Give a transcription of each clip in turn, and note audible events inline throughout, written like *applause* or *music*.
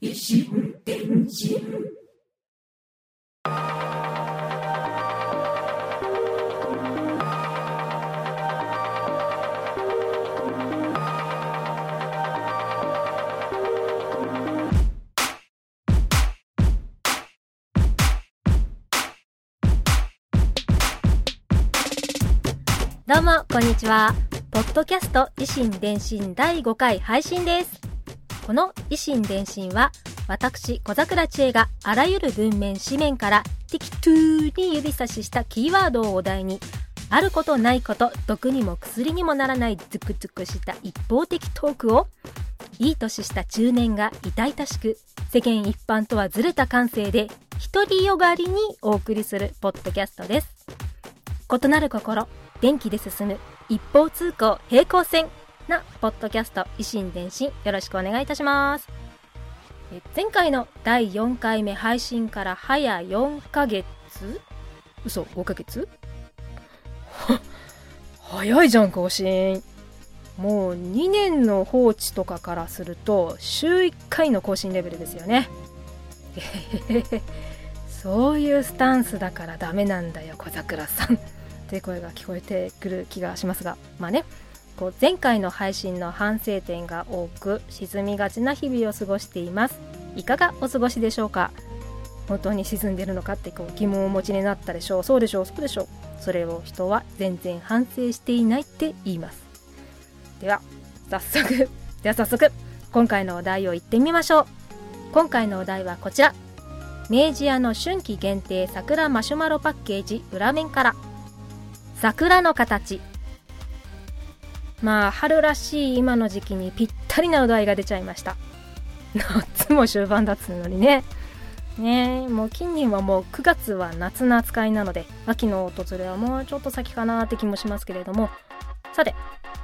一心こんにちは。ポッドキャスト維新伝心第5回配信です。この維新伝心は、私、小桜知恵があらゆる文面、紙面から適当に指差ししたキーワードをお題に、あることないこと、毒にも薬にもならないズクズクした一方的トークを、いい年した中年が痛々しく、世間一般とはずれた感性で、独りよがりにお送りするポッドキャストです。異なる心、電気で進む一方通行平行線なポッドキャスト維新伝心よろしくお願いいたします。前回の第4回目配信から早4ヶ月？嘘5ヶ月？*laughs* 早いじゃん更新。もう2年の放置とかからすると週1回の更新レベルですよね。*laughs* そういうスタンスだからダメなんだよ小桜さん。って声が聞こえてくる気がしますがまあねこう前回の配信の反省点が多く沈みがちな日々を過ごしています。いかがお過ごしでしょうか？本当に沈んでるのかってこう疑問をお持ちになったでしょう。そうでしょうそうでしょう。それを人は全然反省していないって言います。では早速 *laughs* では早速今回のお題を言ってみましょう。今回のお題はこちら。明治屋の春季限定桜マシュマロパッケージ裏面から。桜の形。まあ春らしい今の時期にぴったりなお題が出ちゃいました。*laughs* 夏も終盤だっつうのにね。ねもう近年はもう9月は夏の扱いなので秋の訪れはもうちょっと先かなって気もしますけれども。さて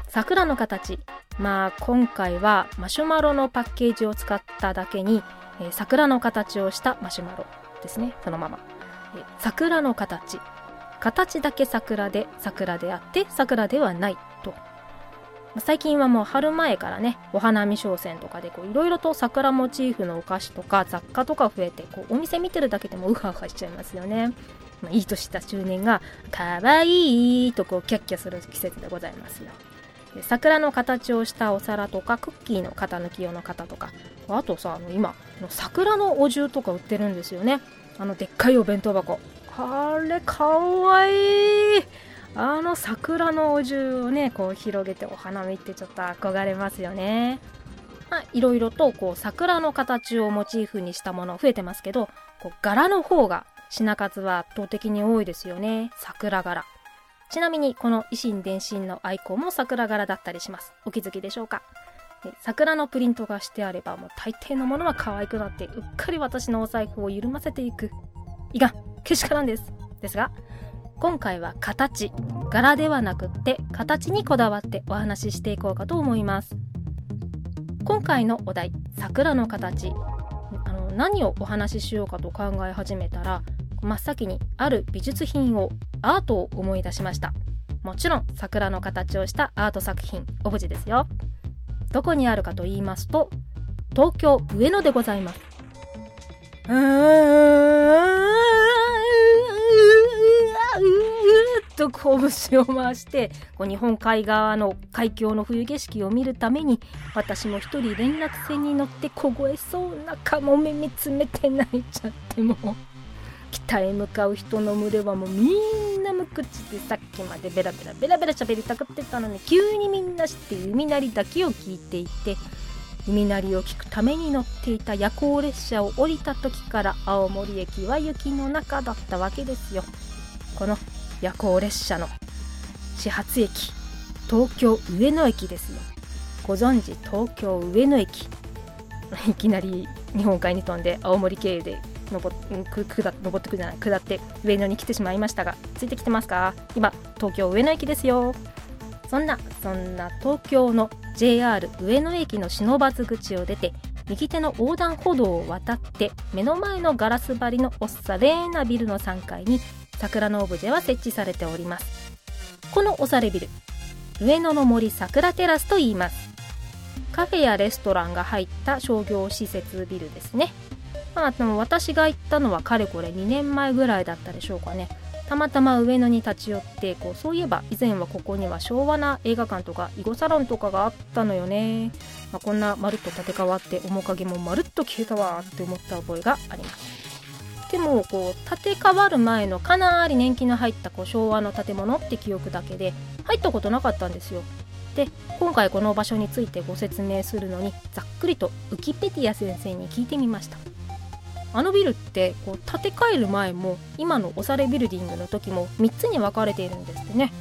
桜の形。まあ今回はマシュマロのパッケージを使っただけに、えー桜の形をしたマシュマロですね。そのまま、えー桜の形。形だけ桜で桜であって桜ではないと。最近はもう春前からねお花見商戦とかでいろいろと桜モチーフのお菓子とか雑貨とか増えてこうお店見てるだけでもウハウハしちゃいますよね、まあ、いい年した中年が「かわいい」とこうキャッキャする季節でございますよ。桜の形をしたお皿とかクッキーの型抜き用の型とかあとさあの今の桜のお重とか売ってるんですよね。あのでっかいお弁当箱。あれかわいい。あの桜のお重をねこう広げてお花見ってちょっと憧れますよね。まあいろいろとこう桜の形をモチーフにしたもの増えてますけどこう柄の方が品数は圧倒的に多いですよね。桜柄。ちなみにこの維新伝心のアイコンも桜柄だったりします。お気づきでしょうか？桜のプリントがしてあればもう大抵のものは可愛くなってうっかり私のお財布を緩ませていく。いかん。けしからんです。ですが今回は形。柄ではなくって形にこだわってお話ししていこうかと思います。今回のお題桜の形。あの何をお話ししようかと考え始めたら真っ先にある美術品をアートを思い出しました。もちろん桜の形をしたアート作品オブジェですよ。どこにあるかと言いますと東京上野でございます。うーっと拳を回してこう日本海側の海峡の冬景色を見るために私も一人連絡船に乗って凍えそうなかもめ見つめて泣いちゃってもう北へ向かう人の群れはもうみんな無口でさっきまでベラベラベラベラ喋りたくってたのに急にみんなして弓なりだけを聞いていて弓なりを聞くために乗っていた夜行列車を降りた時から青森駅は雪の中だったわけですよ。この夜行列車の始発駅東京上野駅ですよご存知東京上野駅？*laughs* いきなり日本海に飛んで青森経由で登ってくじゃない下って上野に来てしまいましたがついてきてますか？今東京上野駅ですよ。そんなそんな東京の JR 上野駅の不忍口を出て右手の横断歩道を渡って目の前のガラス張りのおっされなビルの3階に桜のオブジェは設置されております。このおされビル上野の森桜テラスと言います。カフェやレストランが入った商業施設ビルですね。まあでも私が行ったのはかれこれ2年前ぐらいだったでしょうかね。たまたま上野に立ち寄ってこうそういえば以前はここには昭和な映画館とか囲碁サロンとかがあったのよね、まあ、こんなまるっと建て替わって面影もまるっと消えたわって思った覚えがあります。でもこう建て替わる前のかなり年季の入ったこう昭和の建物って記憶だけで入ったことなかったんですよ。で今回この場所についてご説明するのにざっくりとウキペディア先生に聞いてみました。あのビルってこう建て替える前も今のおされビルディングの時も3つに分かれているんですってね。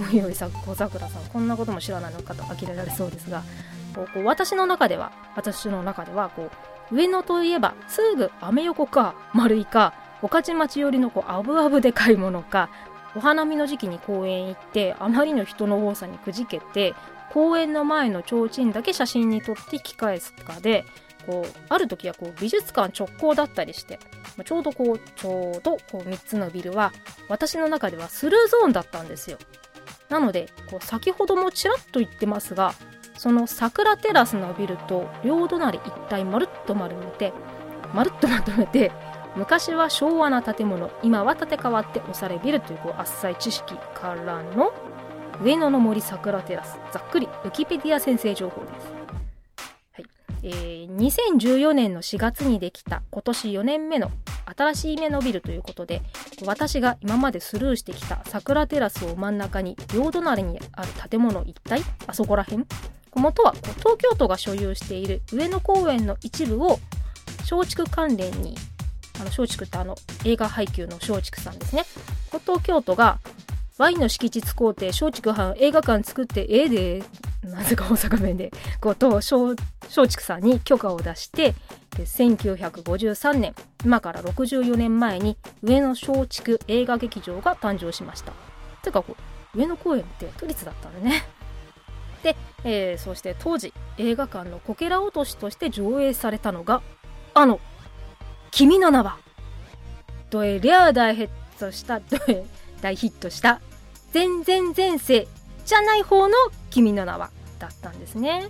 おいおいさ小桜さんこんなことも知らないのかと呆れられそうですがこうこう私の中では私の中ではこう上野といえばすぐアメ横か丸いか御徒町寄りのこうアブアブで買い物かお花見の時期に公園行ってあまりの人の多さにくじけて公園の前の提灯だけ写真に撮って引き返すかでこうある時はこう美術館直行だったりしてちょうどこうちょうどこう3つのビルは私の中ではスルーゾーンだったんですよ。なのでこう先ほどもちらっと言ってますがその桜テラスのビルと両隣一体まるっと丸めてまるっとまとめて昔は昭和な建物今は建て替わって押されビルというこう浅い知識からの上野の森桜テラスざっくりウキペディア先生情報です。はい。えー、2014年の4月にできた今年4年目の新しい目のビルということで私が今までスルーしてきた桜テラスを真ん中に両隣にある建物一体あそこら辺元は東京都が所有している上野公園の一部を松竹関連にあの松竹ってあの映画配給の松竹さんですね。東京都が Y の敷地使うて松竹藩映画館作ってええでなぜか大阪弁でこと松竹さんに許可を出してで1953年今から64年前に上野松竹映画劇場が誕生しました。てかこう上野公園って都立だったんでね。で、えー、そして当時映画館のこけら落としとして上映されたのがあの「君の名は」どえりゃ大ヒットしたどえ大ヒットした全然前世じゃない方の「君の名は」だったんですね。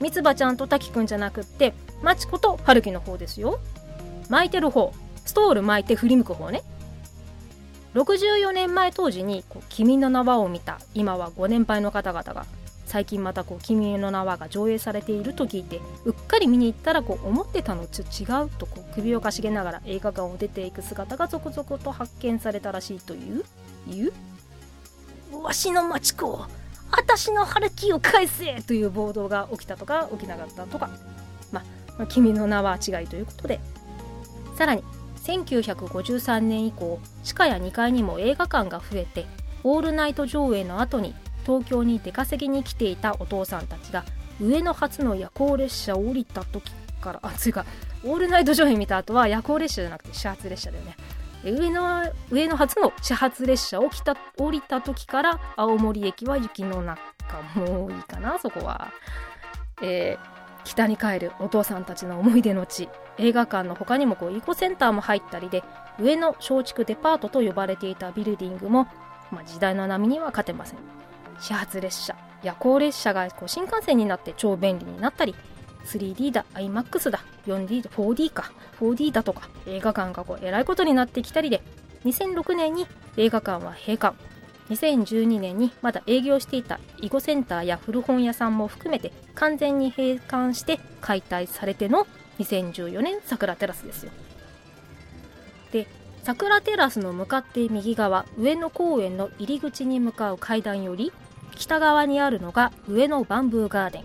三つ葉ちゃんと滝くんじゃなくってマチコと春樹の方ですよ。巻いてる方ストール巻いて振り向く方ね。64年前当時に「君の名は」を見た今はご年配の方々が最近またこう「君の名は」が上映されていると聞いてうっかり見に行ったらこう思ってたのと違うとこう首をかしげながら映画館を出ていく姿が続々と発見されたらしいという。いうわしの町子あたしの春樹を返せという暴動が起きたとか起きなかったとか、まあ、君の名は違いということで。さらに1953年以降地下や2階にも映画館が増えてオールナイト上映の後に東京に出稼ぎに来ていたお父さんたちが上野発の夜行列車を降りた時からあつうかオールナイト上映見た後は夜行列車じゃなくて始発列車だよね。上野上野発の始発列車を来た降りた時から青森駅は雪の中もういいかなそこは、えー、北に帰るお父さんたちの思い出の地。映画館の他にもこうイコセンターも入ったりで上野松竹デパートと呼ばれていたビルディングも、まあ、時代の波には勝てません。始発列車。夜行列車がこう新幹線になって超便利になったり 3D だ iMAX だ 4D だ 4D か。4D だとか映画館がこうえらいことになってきたりで2006年に映画館は閉館。2012年にまだ営業していた囲碁センターや古本屋さんも含めて完全に閉館して解体されての2014年桜テラスですよ。で桜テラスの向かって右側上野公園の入り口に向かう階段より北側にあるのが上野バンブーガーデン。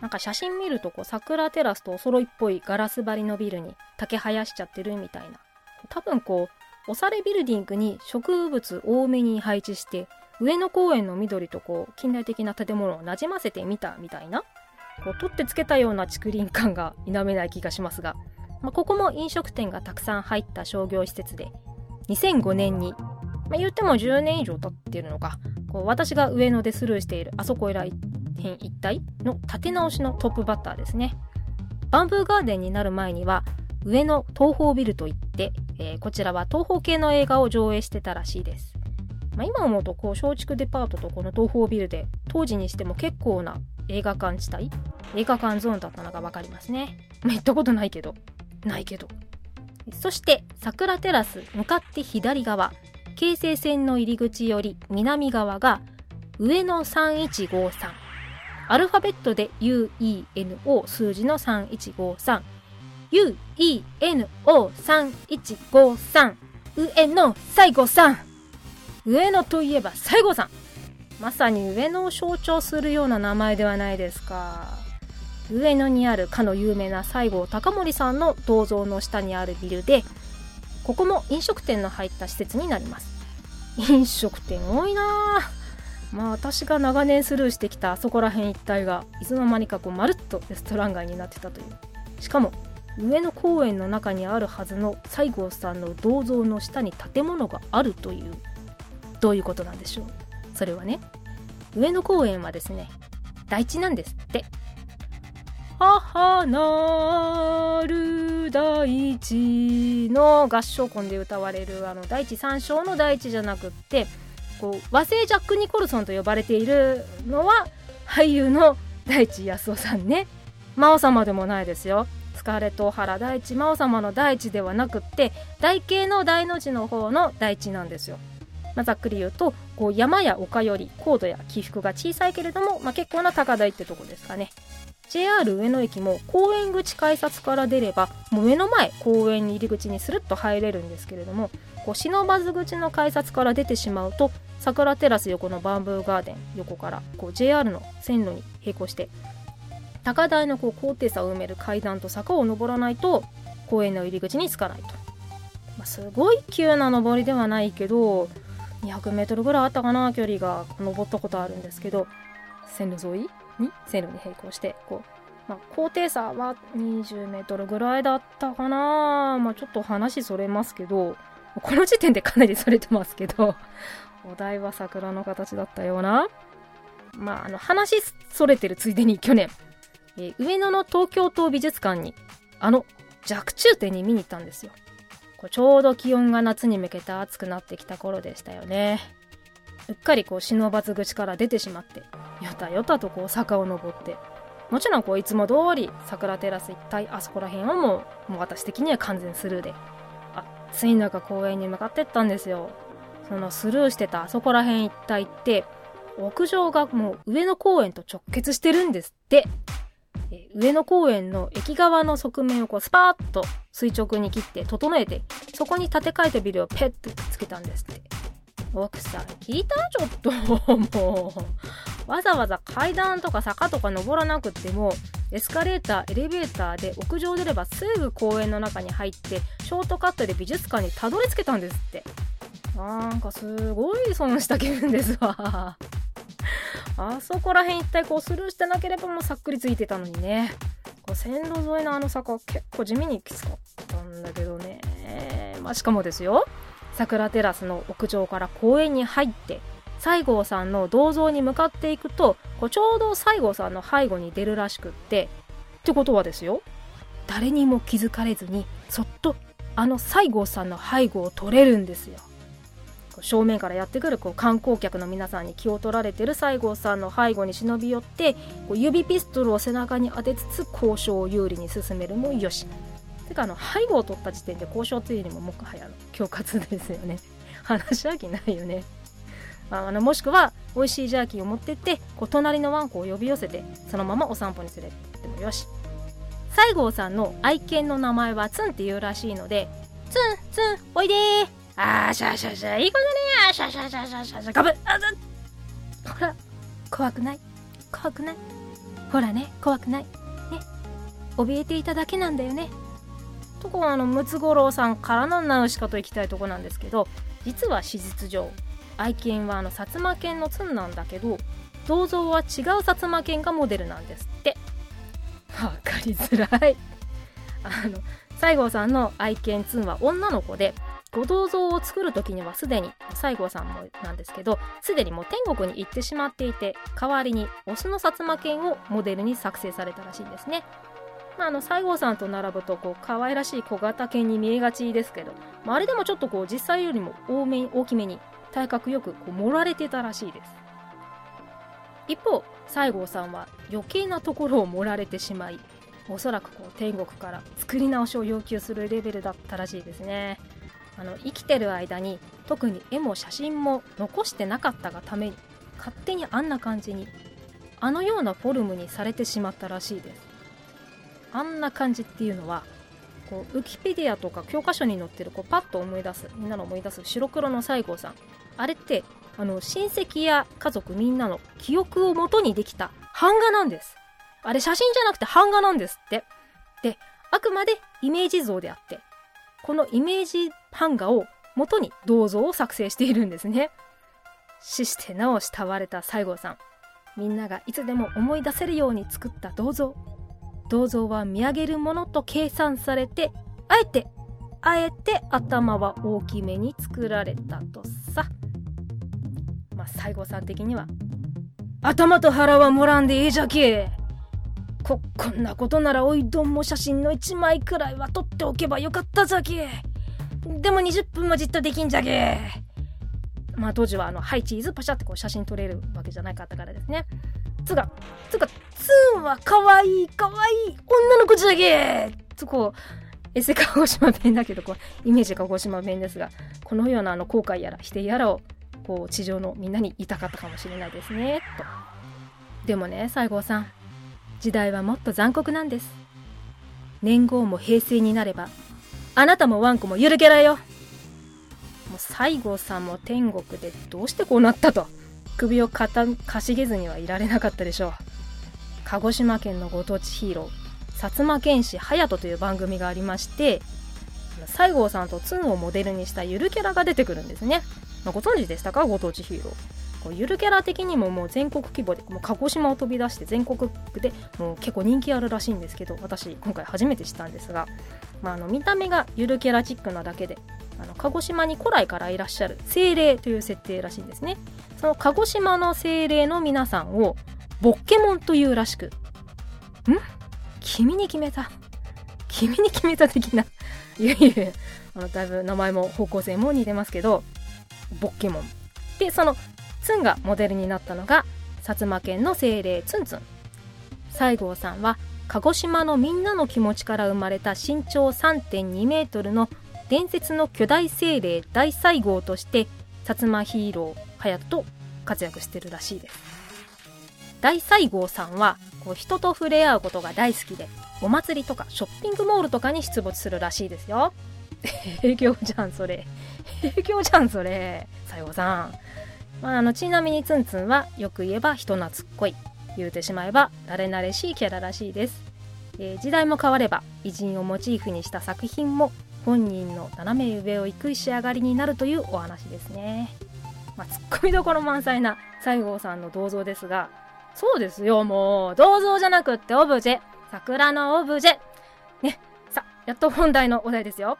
なんか写真見るとこう桜テラスとお揃いっぽいガラス張りのビルに竹生やしちゃってるみたいな。多分こうおされビルディングに植物多めに配置して上野公園の緑とこう近代的な建物をなじませてみたみたいなこう取ってつけたような竹林感が否めない気がしますが、まあ、ここも飲食店がたくさん入った商業施設で2005年に、まあ、言っても10年以上経ってるのか。こう私が上野でスルーしているあそこ以来編一体の立て直しのトップバッターですねバンブーガーデンになる前には上の東宝ビルといってえー、こちらは東方系の映画を上映してたらしいです。まあ、今思うとこう松竹デパートとこの東宝ビルで当時にしても結構な映画館地帯映画館ゾーンだったのが分かりますね。まあ、行ったことないけど。ないけど。そして桜テラス向かって左側京成線の入り口より南側が上野3153アルファベットで UENO 数字の3153 UENO3153 上野西郷さん上野といえば西郷さんまさに上野を象徴するような名前ではないですか。上野にあるかの有名な西郷隆盛さんの銅像の下にあるビルでここも飲食店の入った施設になります。飲食店多いなまあ私が長年スルーしてきたあそこら辺一帯がいつの間にかこうまるっとレストラン街になってたという。しかも上野公園の中にあるはずの西郷さんの銅像の下に建物があるというどういうことなんでしょう。それはね上野公園はですね大地なんですって。母なる大地の合唱コンで歌われるあの大地三章の大地じゃなくってこう和製ジャック・ニコルソンと呼ばれているのは俳優の大地康夫さんね。魔王様でもないですよ。スカーレット・オハラ大地魔王様の大地ではなくって台形の大の字の方の大地なんですよ。まあ、ざっくり言うとこう山や丘より高度や起伏が小さいけれども、まあ、結構な高台ってとこですかね。JR 上野駅も公園口改札から出ればもう目の前公園入り口にスルッと入れるんですけれどもこう忍ばず口の改札から出てしまうと桜テラス横のバンブーガーデン横からこう JR の線路に並行して高台のこう高低差を埋める階段と坂を登らないと公園の入り口に着かないと、まあ、すごい急な登りではないけど 200m ぐらいあったかな距離が。登ったことあるんですけど線路沿い？に線路に並行してこう、まあ、高低差は20メートルぐらいだったかな。まあちょっと話それますけどこの時点でかなりそれてますけどお題は桜の形だったような。まああの話それてるついでに去年、えー、上野の東京都美術館にあの弱中点に見に行ったんですよ。こうちょうど気温が夏に向けて暑くなってきた頃でしたよね。うっかりこう忍ばず口から出てしまってよたよたとこう坂を登ってもちろんこういつも通り桜テラス一帯あそこら辺はもうもう私的には完全スルーで暑い中公園に向かってったんですよ。そのスルーしてたあそこら辺一帯って屋上がもう上野公園と直結してるんですって。上野公園の駅側の側面をこうスパーッと垂直に切って整えてそこに建て替えたビルをペッとつけたんですって。奥さん聞いた？ちょっともう。わざわざ階段とか坂とか登らなくってもエスカレーターエレベーターで屋上出ればすぐ公園の中に入ってショートカットで美術館にたどり着けたんですって。なんかすごい損した気分ですわ。あそこら辺一体こうスルーしてなければもうさっくりついてたのにね。こう線路沿いのあの坂結構地味にきつかったんだけどね。まあしかもですよ。桜テラスの屋上から公園に入って西郷さんの銅像に向かっていくとこうちょうど西郷さんの背後に出るらしくってってことはですよ。誰にも気づかれずにそっとあの西郷さんの背後を取れるんですよ。正面からやってくるこう観光客の皆さんに気を取られてる西郷さんの背後に忍び寄ってこう指ピストルを背中に当てつつ交渉を有利に進めるもよし。てかあの背後を取った時点で交渉というよりももはやの恐喝ですよね。*laughs* 話し訳ないよね。あのもしくは美味しいジャーキーを持ってってこう隣のワンコを呼び寄せてそのままお散歩に連れてってもよし。西郷さんの愛犬の名前はツンっていうらしいのでツンツンおいでー。あーしゃしゃしゃいい子だねあしゃしゃしゃしゃしゃしゃガブあずほら怖くない怖くないほらね怖くないね怯えていただけなんだよねとこはあのムツゴロウさんからのナウシカと行きたいとこなんですけど実は史実上愛犬はあの薩摩犬のツンなんだけど銅像は違う薩摩犬がモデルなんですって。わかりづらい。あの西郷さんの愛犬ツンは女の子でご銅像を作る時にはすでに西郷さんもなんですけどすでにもう天国に行ってしまっていて代わりにオスの薩摩犬をモデルに作成されたらしいんですね。まあ、あの西郷さんと並ぶとこう可愛らしい小型犬に見えがちですけどまあ、あれでもちょっとこう実際よりも多め大きめに体格よくこう盛られてたらしいです。一方西郷さんは余計なところを盛られてしまいおそらくこう天国から作り直しを要求するレベルだったらしいですね。あの生きてる間に特に絵も写真も残してなかったがために勝手にあんな感じにあのようなフォルムにされてしまったらしいです。あんな感じっていうのはこうウキペディアとか教科書に載ってるこうパッと思い出すみんなの思い出す白黒の西郷さん。あれってあの親戚や家族みんなの記憶をもとにできた版画なんです。あれ写真じゃなくて版画なんですって。であくまでイメージ像であってこのイメージ版画を元に銅像を作成しているんですね。死してなお慕われた西郷さん。みんながいつでも思い出せるように作った銅像。銅像は見上げるものと計算されてあえてあえて頭は大きめに作られたとさ。まあ西郷さん的には頭と腹はもらんでいいじゃけ。ここんなことならおいどんも写真の1枚くらいは撮っておけばよかったじゃけ。でも20分もじっとできんじゃけ。まあ当時はあのはいチーズパシャってこう写真撮れるわけじゃなかったからですね。つがつがツーンはかわいいかわい女の子じゃけつこうエセ鹿児島弁だけどこうイメージ鹿児島弁ですがこのようなあの後悔やら否定やらをこう地上のみんなに言いたかったかもしれないですねと。でもね西郷さん時代はもっと残酷なんです。年号も平成になればあなたもワンコもゆるキャラよ。もう西郷さんも天国でどうしてこうなったと。首をかたかしげずにはいられなかったでしょう。鹿児島県のご当地ヒーロー薩摩剣士隼人という番組がありまして西郷さんとツンをモデルにしたゆるキャラが出てくるんですね、まあ、ご存知でしたか？ご当地ヒーロー。ゆるキャラ的にももう全国規模でもう鹿児島を飛び出して全国でもう結構人気あるらしいんですけど私今回初めて知ったんですが、まあ、あの見た目がゆるキャラチックなだけであの鹿児島に古来からいらっしゃる精霊という設定らしいんですね。その鹿児島の精霊の皆さんをボッケモンというらしくん？君に決めた。君に決めた的な。*laughs* いやいやあのだいぶ名前も方向性も似てますけどボッケモン。でそのツンがモデルになったのが薩摩県の精霊ツンツン。西郷さんは鹿児島のみんなの気持ちから生まれた身長3.2メートルの伝説の巨大精霊大西郷として薩摩ヒーロー隼人と活躍してるらしいです。大西郷さんはこう人と触れ合うことが大好きでお祭りとかショッピングモールとかに出没するらしいですよ。*laughs* 営業じゃんそれ。営業じゃんそれ。西郷さん、まあ、あのちなみにツンツンはよく言えば人懐っこい。言うてしまえば慣れ慣れしいキャラらしいです、えー、時代も変われば偉人をモチーフにした作品も本人の斜め上を行く仕上がりになるというお話ですねまあ、ツッコミどころ満載な西郷さんの銅像ですがそうですよ、もう。銅像じゃなくってオブジェ。桜のオブジェ。ね。さ、やっと本題のお題ですよ。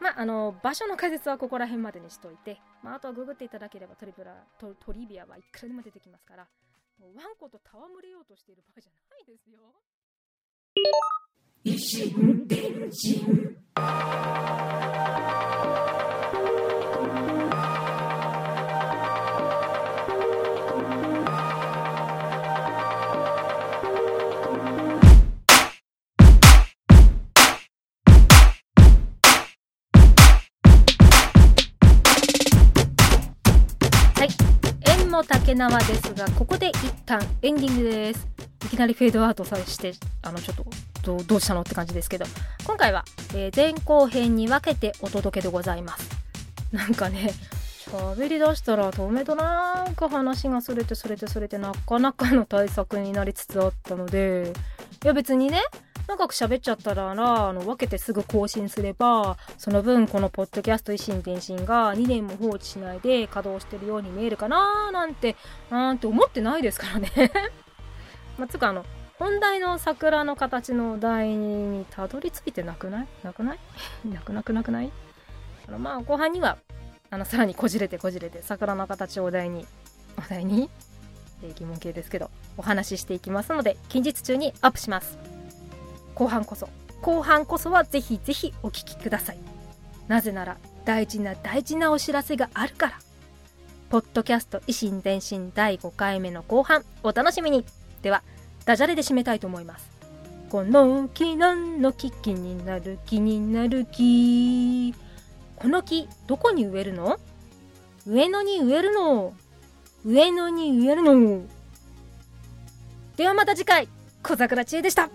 まあ、あの、場所の解説はここら辺までにしといて、まあ、あとはググっていただければトリプラ、トトリビアはいくらでも出てきますから、もうワンコと戯れようとしている場合じゃないですよ。石天神の竹縄ですがここで一旦エンディングです。いきなりフェードアウトさしてあのちょっとどうどうしたのって感じですけど今回は、えー、前後編に分けてお届けでございます。なんかね喋りだしたら止めとなんか話がそれてそれてそれてなかなかの対策になりつつあったのでいや別にね長く喋っちゃったらな、あの、分けてすぐ更新すれば、その分このポッドキャスト維新転身が2年も放置しないで稼働してるように見えるかななんて、なんて思ってないですからね。*laughs* まあ、つかあの、本題の桜の形のお題にたどり着いてなくない？なくない？*laughs* なくなくなくない？あの、まあ、後半には、あの、さらにこじれてこじれて桜の形をお題に、お題に、疑問形ですけど、お話ししていきますので、近日中にアップします。後半こそ後半こそはぜひぜひお聴きくださいなぜなら大事な大事なお知らせがあるから。ポッドキャスト維新伝心第5回目の後半、お楽しみにでは、ダジャレで締めたいと思います。この木何の木気になる気になる木。この木、どこに植えるの？上野に植えるの。上野に植えるの。ではまた次回、小桜知恵でした。